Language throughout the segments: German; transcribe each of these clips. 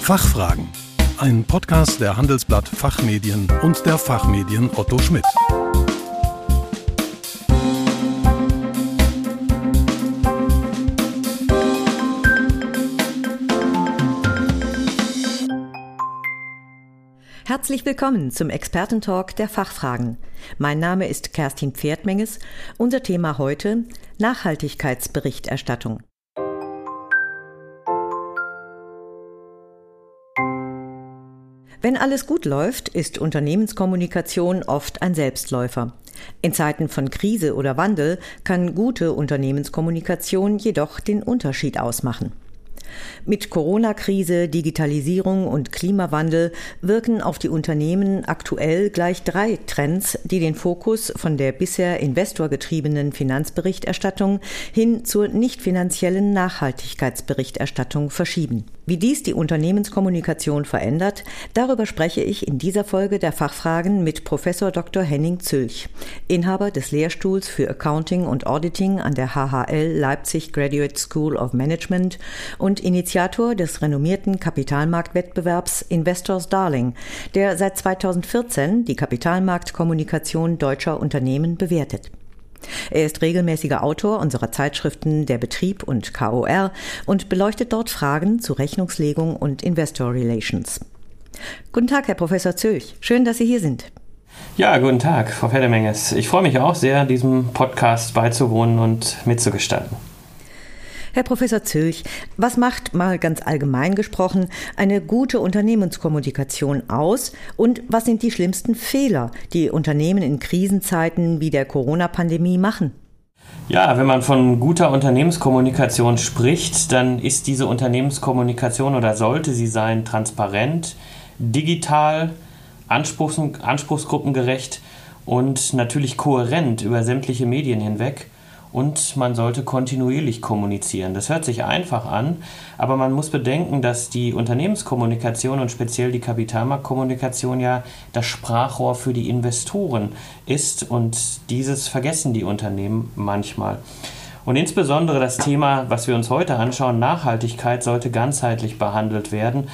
Fachfragen. Ein Podcast der Handelsblatt Fachmedien und der Fachmedien Otto Schmidt. Herzlich willkommen zum Expertentalk der Fachfragen. Mein Name ist Kerstin Pferdmenges. Unser Thema heute Nachhaltigkeitsberichterstattung. Wenn alles gut läuft, ist Unternehmenskommunikation oft ein Selbstläufer. In Zeiten von Krise oder Wandel kann gute Unternehmenskommunikation jedoch den Unterschied ausmachen. Mit Corona-Krise, Digitalisierung und Klimawandel wirken auf die Unternehmen aktuell gleich drei Trends, die den Fokus von der bisher investorgetriebenen Finanzberichterstattung hin zur nicht finanziellen Nachhaltigkeitsberichterstattung verschieben. Wie dies die Unternehmenskommunikation verändert, darüber spreche ich in dieser Folge der Fachfragen mit Professor Dr. Henning Zülch, Inhaber des Lehrstuhls für Accounting und Auditing an der HHL Leipzig Graduate School of Management und Initiator des renommierten Kapitalmarktwettbewerbs Investors Darling, der seit 2014 die Kapitalmarktkommunikation deutscher Unternehmen bewertet. Er ist regelmäßiger Autor unserer Zeitschriften Der Betrieb und KOR und beleuchtet dort Fragen zu Rechnungslegung und Investor Relations. Guten Tag, Herr Professor Zülch. Schön, dass Sie hier sind. Ja, guten Tag, Frau Feldemenges. Ich freue mich auch sehr, diesem Podcast beizuwohnen und mitzugestalten. Herr Professor Zülch, was macht mal ganz allgemein gesprochen eine gute Unternehmenskommunikation aus und was sind die schlimmsten Fehler, die Unternehmen in Krisenzeiten wie der Corona-Pandemie machen? Ja, wenn man von guter Unternehmenskommunikation spricht, dann ist diese Unternehmenskommunikation oder sollte sie sein transparent, digital, anspruchs anspruchsgruppengerecht und natürlich kohärent über sämtliche Medien hinweg und man sollte kontinuierlich kommunizieren. Das hört sich einfach an, aber man muss bedenken, dass die Unternehmenskommunikation und speziell die Kapitalmarktkommunikation ja das Sprachrohr für die Investoren ist und dieses vergessen die Unternehmen manchmal. Und insbesondere das Thema, was wir uns heute anschauen, Nachhaltigkeit, sollte ganzheitlich behandelt werden.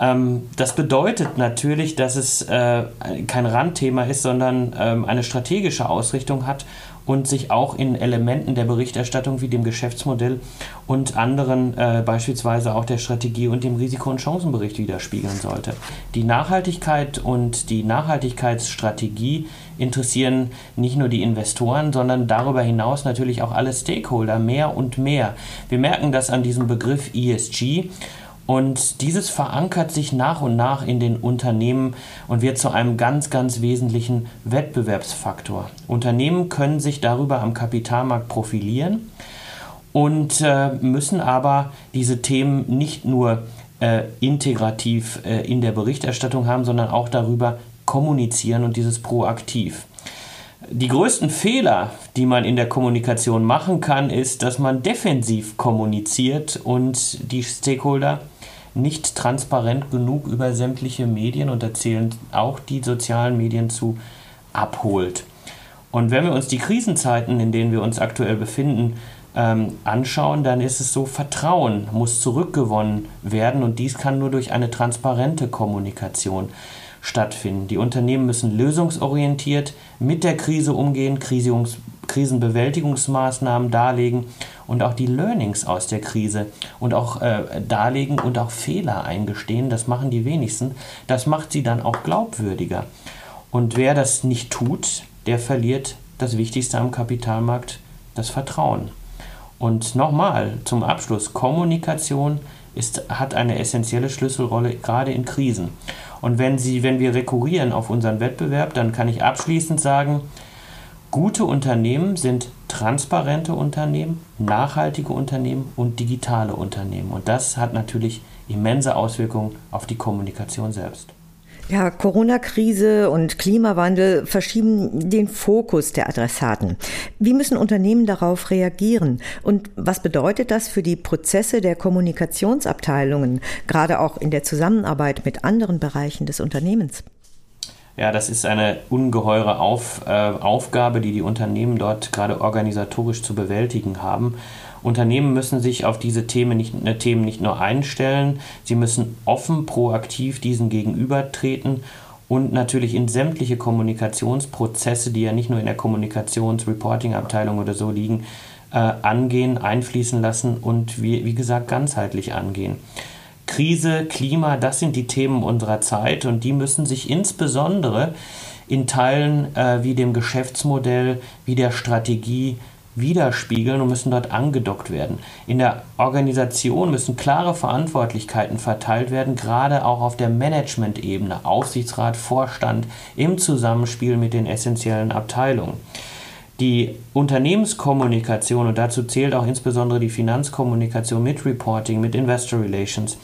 Ähm, das bedeutet natürlich, dass es äh, kein Randthema ist, sondern ähm, eine strategische Ausrichtung hat und sich auch in Elementen der Berichterstattung wie dem Geschäftsmodell und anderen, äh, beispielsweise auch der Strategie und dem Risiko- und Chancenbericht widerspiegeln sollte. Die Nachhaltigkeit und die Nachhaltigkeitsstrategie interessieren nicht nur die Investoren, sondern darüber hinaus natürlich auch alle Stakeholder mehr und mehr. Wir merken das an diesem Begriff ESG und dieses verankert sich nach und nach in den Unternehmen und wird zu einem ganz, ganz wesentlichen Wettbewerbsfaktor. Unternehmen können sich darüber am Kapitalmarkt profilieren und äh, müssen aber diese Themen nicht nur äh, integrativ äh, in der Berichterstattung haben, sondern auch darüber kommunizieren und dieses proaktiv. Die größten Fehler, die man in der Kommunikation machen kann, ist, dass man defensiv kommuniziert und die Stakeholder nicht transparent genug über sämtliche Medien und erzählen auch die sozialen Medien zu abholt. Und wenn wir uns die Krisenzeiten, in denen wir uns aktuell befinden, ähm, anschauen, dann ist es so, Vertrauen muss zurückgewonnen werden und dies kann nur durch eine transparente Kommunikation stattfinden. Die Unternehmen müssen lösungsorientiert mit der Krise umgehen, Krisenbewältigungsmaßnahmen darlegen und auch die Learnings aus der Krise und auch äh, darlegen und auch Fehler eingestehen. Das machen die wenigsten. Das macht sie dann auch glaubwürdiger. Und wer das nicht tut, der verliert das Wichtigste am Kapitalmarkt, das Vertrauen. Und nochmal zum Abschluss, Kommunikation ist, hat eine essentielle Schlüsselrolle, gerade in Krisen. Und wenn, Sie, wenn wir rekurrieren auf unseren Wettbewerb, dann kann ich abschließend sagen, gute Unternehmen sind transparente Unternehmen, nachhaltige Unternehmen und digitale Unternehmen. Und das hat natürlich immense Auswirkungen auf die Kommunikation selbst. Ja, Corona-Krise und Klimawandel verschieben den Fokus der Adressaten. Wie müssen Unternehmen darauf reagieren? Und was bedeutet das für die Prozesse der Kommunikationsabteilungen, gerade auch in der Zusammenarbeit mit anderen Bereichen des Unternehmens? Ja, das ist eine ungeheure Auf, äh, Aufgabe, die die Unternehmen dort gerade organisatorisch zu bewältigen haben. Unternehmen müssen sich auf diese Themen nicht, äh, Themen nicht nur einstellen, sie müssen offen, proaktiv diesen gegenübertreten und natürlich in sämtliche Kommunikationsprozesse, die ja nicht nur in der Kommunikations-Reporting-Abteilung oder so liegen, äh, angehen, einfließen lassen und wie, wie gesagt ganzheitlich angehen. Krise, Klima, das sind die Themen unserer Zeit und die müssen sich insbesondere in Teilen äh, wie dem Geschäftsmodell, wie der Strategie widerspiegeln und müssen dort angedockt werden. In der Organisation müssen klare Verantwortlichkeiten verteilt werden, gerade auch auf der Management-Ebene, Aufsichtsrat, Vorstand im Zusammenspiel mit den essentiellen Abteilungen. Die Unternehmenskommunikation, und dazu zählt auch insbesondere die Finanzkommunikation mit Reporting, mit Investor Relations,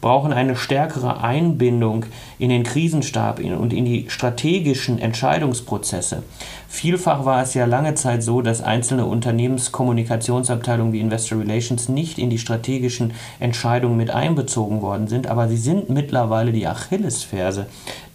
brauchen eine stärkere Einbindung in den Krisenstab und in die strategischen Entscheidungsprozesse. Vielfach war es ja lange Zeit so, dass einzelne Unternehmenskommunikationsabteilungen wie Investor Relations nicht in die strategischen Entscheidungen mit einbezogen worden sind, aber sie sind mittlerweile die Achillesferse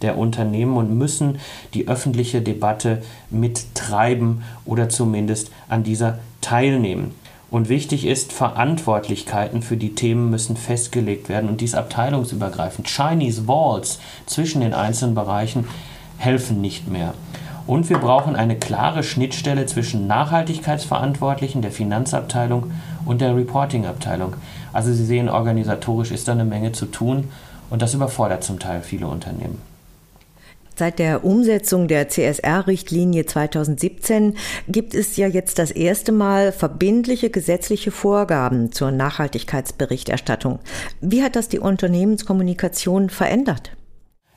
der Unternehmen und müssen die öffentliche Debatte mittreiben oder zumindest an dieser teilnehmen. Und wichtig ist, Verantwortlichkeiten für die Themen müssen festgelegt werden und dies abteilungsübergreifend. Chinese Walls zwischen den einzelnen Bereichen helfen nicht mehr. Und wir brauchen eine klare Schnittstelle zwischen Nachhaltigkeitsverantwortlichen, der Finanzabteilung und der Reporting-Abteilung. Also Sie sehen, organisatorisch ist da eine Menge zu tun und das überfordert zum Teil viele Unternehmen. Seit der Umsetzung der CSR-Richtlinie 2017 gibt es ja jetzt das erste Mal verbindliche gesetzliche Vorgaben zur Nachhaltigkeitsberichterstattung. Wie hat das die Unternehmenskommunikation verändert?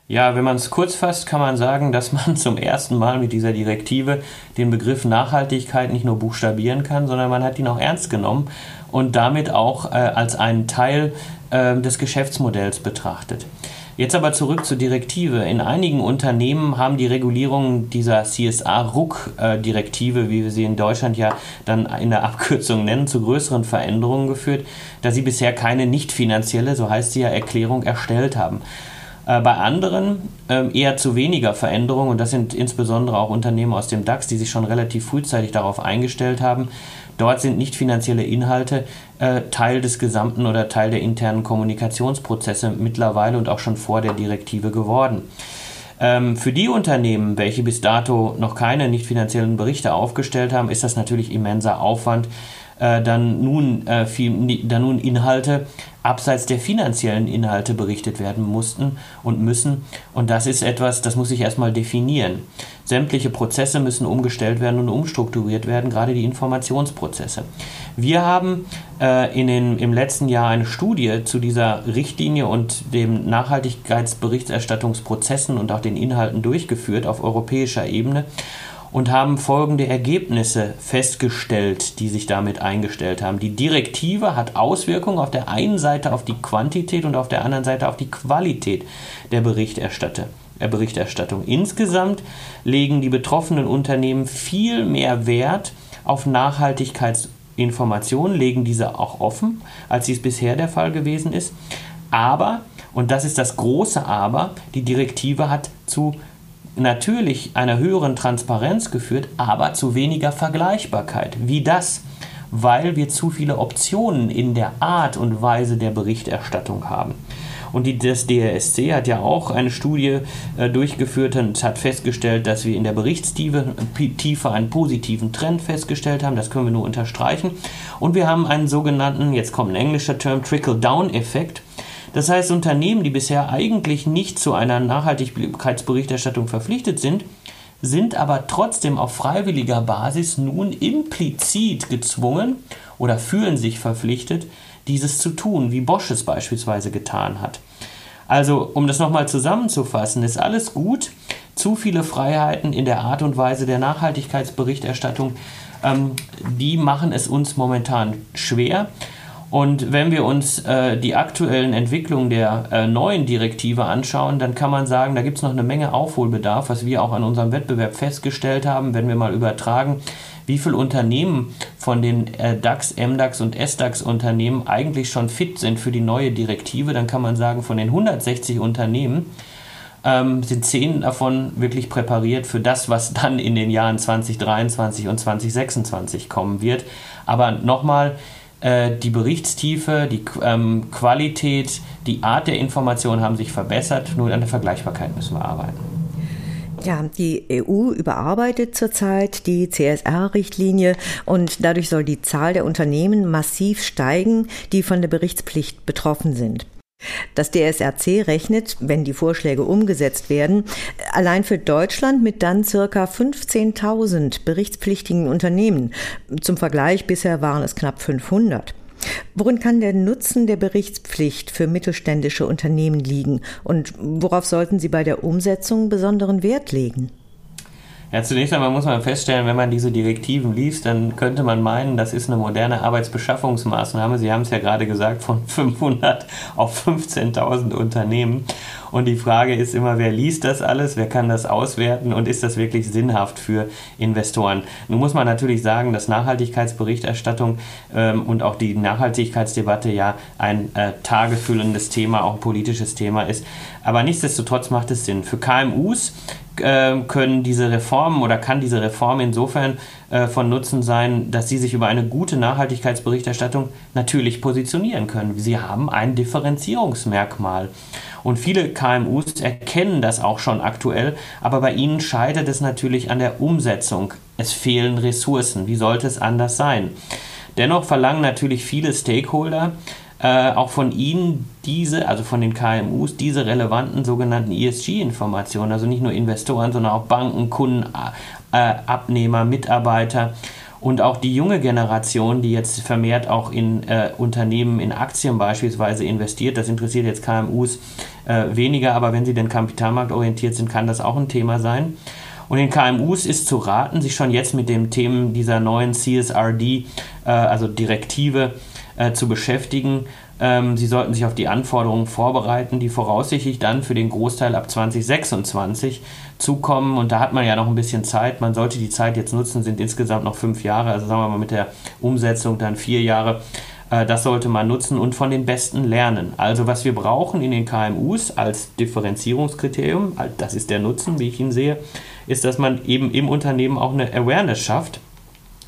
Ja, wenn man es kurz fasst, kann man sagen, dass man zum ersten Mal mit dieser Direktive den Begriff Nachhaltigkeit nicht nur buchstabieren kann, sondern man hat ihn auch ernst genommen und damit auch äh, als einen Teil äh, des Geschäftsmodells betrachtet. Jetzt aber zurück zur Direktive. In einigen Unternehmen haben die Regulierungen dieser CSA-RUC-Direktive, wie wir sie in Deutschland ja dann in der Abkürzung nennen, zu größeren Veränderungen geführt, da sie bisher keine nicht finanzielle, so heißt sie ja, Erklärung erstellt haben. Äh, bei anderen ähm, eher zu weniger Veränderungen, und das sind insbesondere auch Unternehmen aus dem DAX, die sich schon relativ frühzeitig darauf eingestellt haben. Dort sind nicht finanzielle Inhalte äh, Teil des gesamten oder Teil der internen Kommunikationsprozesse mittlerweile und auch schon vor der Direktive geworden. Ähm, für die Unternehmen, welche bis dato noch keine nicht finanziellen Berichte aufgestellt haben, ist das natürlich immenser Aufwand, äh, dann, nun, äh, viel, dann nun Inhalte abseits der finanziellen Inhalte berichtet werden mussten und müssen. Und das ist etwas, das muss sich erstmal definieren. Sämtliche Prozesse müssen umgestellt werden und umstrukturiert werden, gerade die Informationsprozesse. Wir haben äh, in den, im letzten Jahr eine Studie zu dieser Richtlinie und dem Nachhaltigkeitsberichterstattungsprozessen und auch den Inhalten durchgeführt auf europäischer Ebene und haben folgende Ergebnisse festgestellt, die sich damit eingestellt haben. Die Direktive hat Auswirkungen auf der einen Seite auf die Quantität und auf der anderen Seite auf die Qualität der Berichterstattung. Insgesamt legen die betroffenen Unternehmen viel mehr Wert auf Nachhaltigkeitsinformationen, legen diese auch offen, als dies bisher der Fall gewesen ist. Aber, und das ist das große Aber, die Direktive hat zu natürlich einer höheren Transparenz geführt, aber zu weniger Vergleichbarkeit. Wie das? Weil wir zu viele Optionen in der Art und Weise der Berichterstattung haben. Und die, das DRSC hat ja auch eine Studie äh, durchgeführt und hat festgestellt, dass wir in der Berichtstiefe einen positiven Trend festgestellt haben. Das können wir nur unterstreichen. Und wir haben einen sogenannten, jetzt kommt ein englischer Term, Trickle-Down-Effekt. Das heißt, Unternehmen, die bisher eigentlich nicht zu einer Nachhaltigkeitsberichterstattung verpflichtet sind, sind aber trotzdem auf freiwilliger Basis nun implizit gezwungen oder fühlen sich verpflichtet, dieses zu tun, wie Bosch es beispielsweise getan hat. Also, um das nochmal zusammenzufassen, ist alles gut. Zu viele Freiheiten in der Art und Weise der Nachhaltigkeitsberichterstattung, ähm, die machen es uns momentan schwer. Und wenn wir uns äh, die aktuellen Entwicklungen der äh, neuen Direktive anschauen, dann kann man sagen, da gibt es noch eine Menge Aufholbedarf, was wir auch an unserem Wettbewerb festgestellt haben, wenn wir mal übertragen, wie viele Unternehmen von den äh, DAX, MDAX und SDAX Unternehmen eigentlich schon fit sind für die neue Direktive, dann kann man sagen, von den 160 Unternehmen ähm, sind 10 davon wirklich präpariert für das, was dann in den Jahren 2023 und 2026 kommen wird. Aber nochmal, die Berichtstiefe, die ähm, Qualität, die Art der Information haben sich verbessert, nur an der Vergleichbarkeit müssen wir arbeiten. Ja, die EU überarbeitet zurzeit die CSR-Richtlinie und dadurch soll die Zahl der Unternehmen massiv steigen, die von der Berichtspflicht betroffen sind. Das DSRC rechnet, wenn die Vorschläge umgesetzt werden, allein für Deutschland mit dann circa 15.000 berichtspflichtigen Unternehmen. Zum Vergleich, bisher waren es knapp 500. Worin kann der Nutzen der Berichtspflicht für mittelständische Unternehmen liegen und worauf sollten Sie bei der Umsetzung besonderen Wert legen? Ja, zunächst einmal muss man feststellen, wenn man diese Direktiven liest, dann könnte man meinen, das ist eine moderne Arbeitsbeschaffungsmaßnahme. Sie haben es ja gerade gesagt, von 500 auf 15.000 Unternehmen. Und die Frage ist immer, wer liest das alles, wer kann das auswerten und ist das wirklich sinnhaft für Investoren? Nun muss man natürlich sagen, dass Nachhaltigkeitsberichterstattung ähm, und auch die Nachhaltigkeitsdebatte ja ein äh, tagefüllendes Thema, auch ein politisches Thema ist. Aber nichtsdestotrotz macht es Sinn. Für KMUs können diese Reformen oder kann diese Reform insofern äh, von Nutzen sein, dass sie sich über eine gute Nachhaltigkeitsberichterstattung natürlich positionieren können. Sie haben ein Differenzierungsmerkmal. Und viele KMUs erkennen das auch schon aktuell, aber bei ihnen scheitert es natürlich an der Umsetzung. Es fehlen Ressourcen. Wie sollte es anders sein? Dennoch verlangen natürlich viele Stakeholder, äh, auch von Ihnen diese, also von den KMUs, diese relevanten sogenannten ESG-Informationen, also nicht nur Investoren, sondern auch Banken, Kunden, äh, Abnehmer, Mitarbeiter und auch die junge Generation, die jetzt vermehrt auch in äh, Unternehmen, in Aktien beispielsweise investiert, das interessiert jetzt KMUs äh, weniger, aber wenn sie denn kapitalmarktorientiert sind, kann das auch ein Thema sein. Und den KMUs ist zu raten, sich schon jetzt mit den Themen dieser neuen CSRD, äh, also Direktive, äh, zu beschäftigen. Ähm, sie sollten sich auf die Anforderungen vorbereiten, die voraussichtlich dann für den Großteil ab 2026 zukommen. Und da hat man ja noch ein bisschen Zeit. Man sollte die Zeit jetzt nutzen, sind insgesamt noch fünf Jahre, also sagen wir mal mit der Umsetzung dann vier Jahre. Äh, das sollte man nutzen und von den Besten lernen. Also was wir brauchen in den KMUs als Differenzierungskriterium, das ist der Nutzen, wie ich ihn sehe, ist, dass man eben im Unternehmen auch eine Awareness schafft.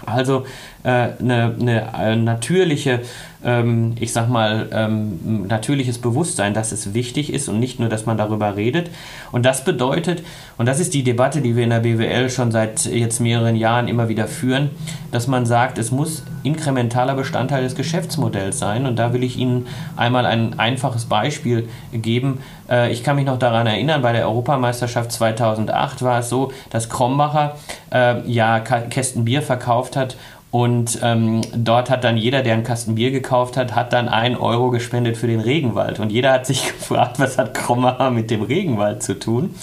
Also äh, eine, eine, eine, natürliche ähm, ich sag mal, ähm, natürliches Bewusstsein, dass es wichtig ist und nicht nur, dass man darüber redet. Und das bedeutet, und das ist die Debatte, die wir in der BWL schon seit jetzt mehreren Jahren immer wieder führen, dass man sagt, es muss inkrementaler Bestandteil des Geschäftsmodells sein. Und da will ich Ihnen einmal ein einfaches Beispiel geben. Äh, ich kann mich noch daran erinnern, bei der Europameisterschaft 2008 war es so, dass Krombacher äh, ja Kästen Bier verkauft hat und ähm, dort hat dann jeder, der einen Kasten Bier gekauft hat, hat dann ein Euro gespendet für den Regenwald. Und jeder hat sich gefragt, was hat Krommer mit dem Regenwald zu tun?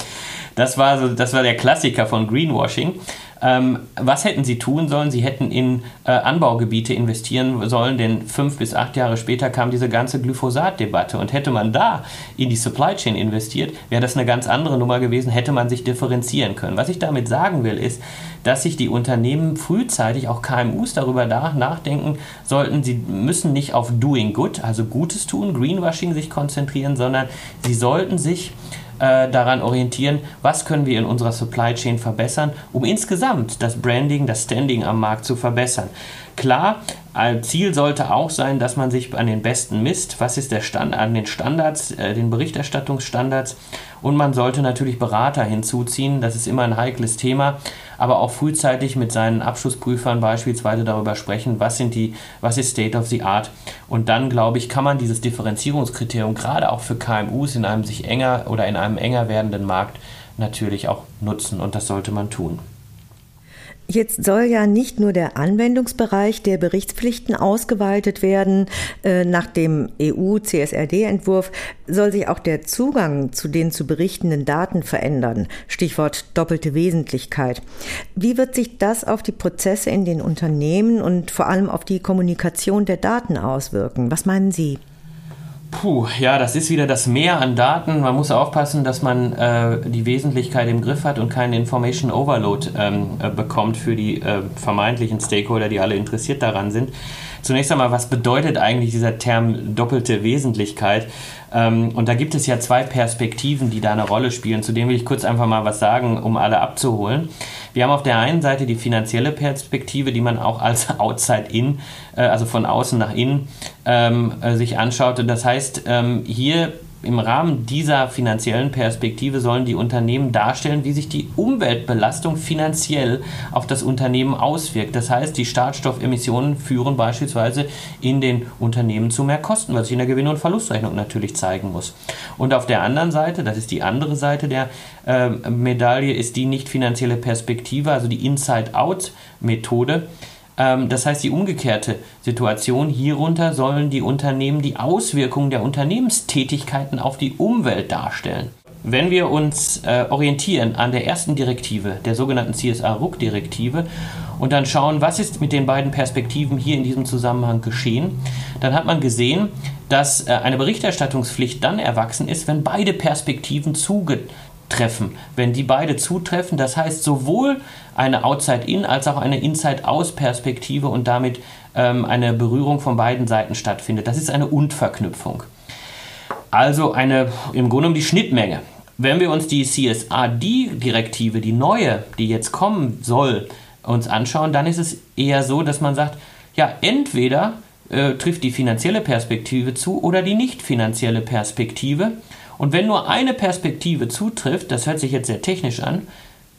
Das war, so, das war der Klassiker von Greenwashing. Ähm, was hätten sie tun sollen? Sie hätten in äh, Anbaugebiete investieren sollen, denn fünf bis acht Jahre später kam diese ganze Glyphosat-Debatte. Und hätte man da in die Supply Chain investiert, wäre das eine ganz andere Nummer gewesen, hätte man sich differenzieren können. Was ich damit sagen will, ist, dass sich die Unternehmen frühzeitig, auch KMUs, darüber nachdenken sollten, sie müssen nicht auf Doing Good, also Gutes tun, Greenwashing sich konzentrieren, sondern sie sollten sich äh, daran orientieren, was können wir in unserer Supply Chain verbessern, um insgesamt das Branding, das Standing am Markt zu verbessern. Klar, ein Ziel sollte auch sein, dass man sich an den Besten misst. Was ist der Stand an den Standards, äh, den Berichterstattungsstandards? Und man sollte natürlich Berater hinzuziehen. Das ist immer ein heikles Thema, aber auch frühzeitig mit seinen Abschlussprüfern beispielsweise darüber sprechen, was sind die, was ist State of the Art. Und dann glaube ich, kann man dieses Differenzierungskriterium gerade auch für KMUs in einem sich enger oder in einem enger werdenden Markt natürlich auch nutzen. Und das sollte man tun. Jetzt soll ja nicht nur der Anwendungsbereich der Berichtspflichten ausgeweitet werden. Äh, nach dem EU-CSRD-Entwurf soll sich auch der Zugang zu den zu berichtenden Daten verändern. Stichwort doppelte Wesentlichkeit. Wie wird sich das auf die Prozesse in den Unternehmen und vor allem auf die Kommunikation der Daten auswirken? Was meinen Sie? Puh, ja, das ist wieder das Mehr an Daten. Man muss aufpassen, dass man äh, die Wesentlichkeit im Griff hat und keinen Information Overload ähm, äh, bekommt für die äh, vermeintlichen Stakeholder, die alle interessiert daran sind. Zunächst einmal, was bedeutet eigentlich dieser Term doppelte Wesentlichkeit? Ähm, und da gibt es ja zwei Perspektiven, die da eine Rolle spielen. Zu denen will ich kurz einfach mal was sagen, um alle abzuholen. Wir haben auf der einen Seite die finanzielle Perspektive, die man auch als Outside-In, äh, also von außen nach innen, ähm, äh, sich anschaut. Das heißt, ähm, hier im Rahmen dieser finanziellen Perspektive sollen die Unternehmen darstellen, wie sich die Umweltbelastung finanziell auf das Unternehmen auswirkt. Das heißt, die Startstoffemissionen führen beispielsweise in den Unternehmen zu mehr Kosten, was sich in der Gewinn- und Verlustrechnung natürlich zeigen muss. Und auf der anderen Seite, das ist die andere Seite der äh, Medaille, ist die nicht finanzielle Perspektive, also die Inside-Out-Methode. Ähm, das heißt, die umgekehrte Situation, hierunter sollen die Unternehmen die Auswirkungen der Unternehmenstätigkeiten auf die Umwelt darstellen. Wenn wir uns äh, orientieren an der ersten Direktive, der sogenannten CSA-RUC-Direktive, und dann schauen, was ist mit den beiden Perspektiven hier in diesem Zusammenhang geschehen, dann hat man gesehen, dass äh, eine Berichterstattungspflicht dann erwachsen ist, wenn beide Perspektiven zugetreffen. Wenn die beide zutreffen, das heißt sowohl eine Outside-In als auch eine Inside-Aus-Perspektive und damit ähm, eine Berührung von beiden Seiten stattfindet. Das ist eine Und-Verknüpfung. Also eine im Grunde um die Schnittmenge. Wenn wir uns die CSRD-Direktive, die neue, die jetzt kommen soll, uns anschauen, dann ist es eher so, dass man sagt, ja, entweder äh, trifft die finanzielle Perspektive zu oder die nicht finanzielle Perspektive. Und wenn nur eine Perspektive zutrifft, das hört sich jetzt sehr technisch an,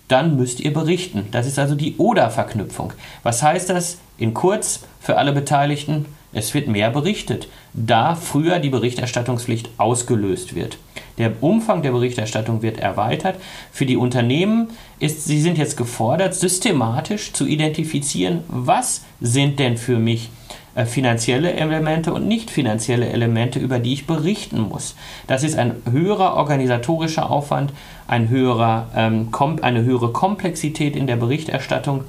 dann müsst ihr berichten. Das ist also die Oder-Verknüpfung. Was heißt das in kurz für alle Beteiligten? Es wird mehr berichtet, da früher die Berichterstattungspflicht ausgelöst wird. Der Umfang der Berichterstattung wird erweitert. Für die Unternehmen ist, sie sind jetzt gefordert, systematisch zu identifizieren, was sind denn für mich äh, finanzielle Elemente und nicht finanzielle Elemente, über die ich berichten muss. Das ist ein höherer organisatorischer Aufwand, ein höherer, ähm, eine höhere Komplexität in der Berichterstattung.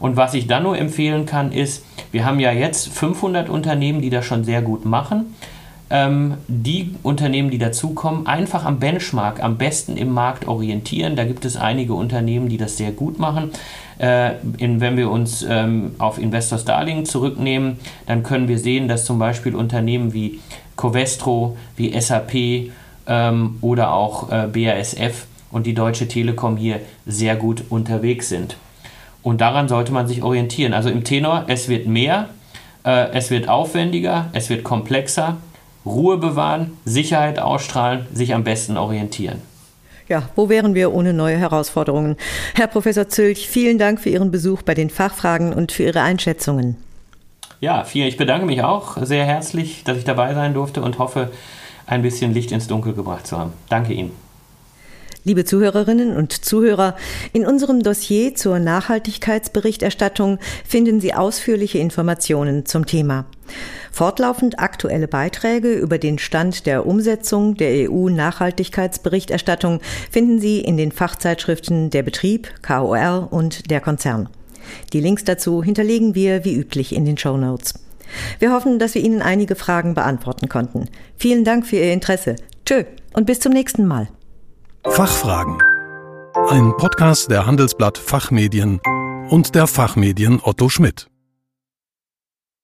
Und was ich dann nur empfehlen kann, ist, wir haben ja jetzt 500 Unternehmen, die das schon sehr gut machen. Ähm, die Unternehmen, die dazukommen, einfach am Benchmark, am besten im Markt orientieren. Da gibt es einige Unternehmen, die das sehr gut machen. Äh, in, wenn wir uns ähm, auf Investors Darling zurücknehmen, dann können wir sehen, dass zum Beispiel Unternehmen wie Covestro, wie SAP ähm, oder auch äh, BASF und die Deutsche Telekom hier sehr gut unterwegs sind. Und daran sollte man sich orientieren. Also im Tenor, es wird mehr, äh, es wird aufwendiger, es wird komplexer, Ruhe bewahren, Sicherheit ausstrahlen, sich am besten orientieren. Ja, wo wären wir ohne neue Herausforderungen? Herr Professor Zülch, vielen Dank für Ihren Besuch bei den Fachfragen und für Ihre Einschätzungen. Ja, vielen, ich bedanke mich auch sehr herzlich, dass ich dabei sein durfte und hoffe, ein bisschen Licht ins Dunkel gebracht zu haben. Danke Ihnen. Liebe Zuhörerinnen und Zuhörer, in unserem Dossier zur Nachhaltigkeitsberichterstattung finden Sie ausführliche Informationen zum Thema. Fortlaufend aktuelle Beiträge über den Stand der Umsetzung der EU-Nachhaltigkeitsberichterstattung finden Sie in den Fachzeitschriften Der Betrieb, KOR und Der Konzern. Die Links dazu hinterlegen wir wie üblich in den Show Notes. Wir hoffen, dass wir Ihnen einige Fragen beantworten konnten. Vielen Dank für Ihr Interesse. Tschö und bis zum nächsten Mal. Fachfragen. Ein Podcast der Handelsblatt Fachmedien und der Fachmedien Otto Schmidt.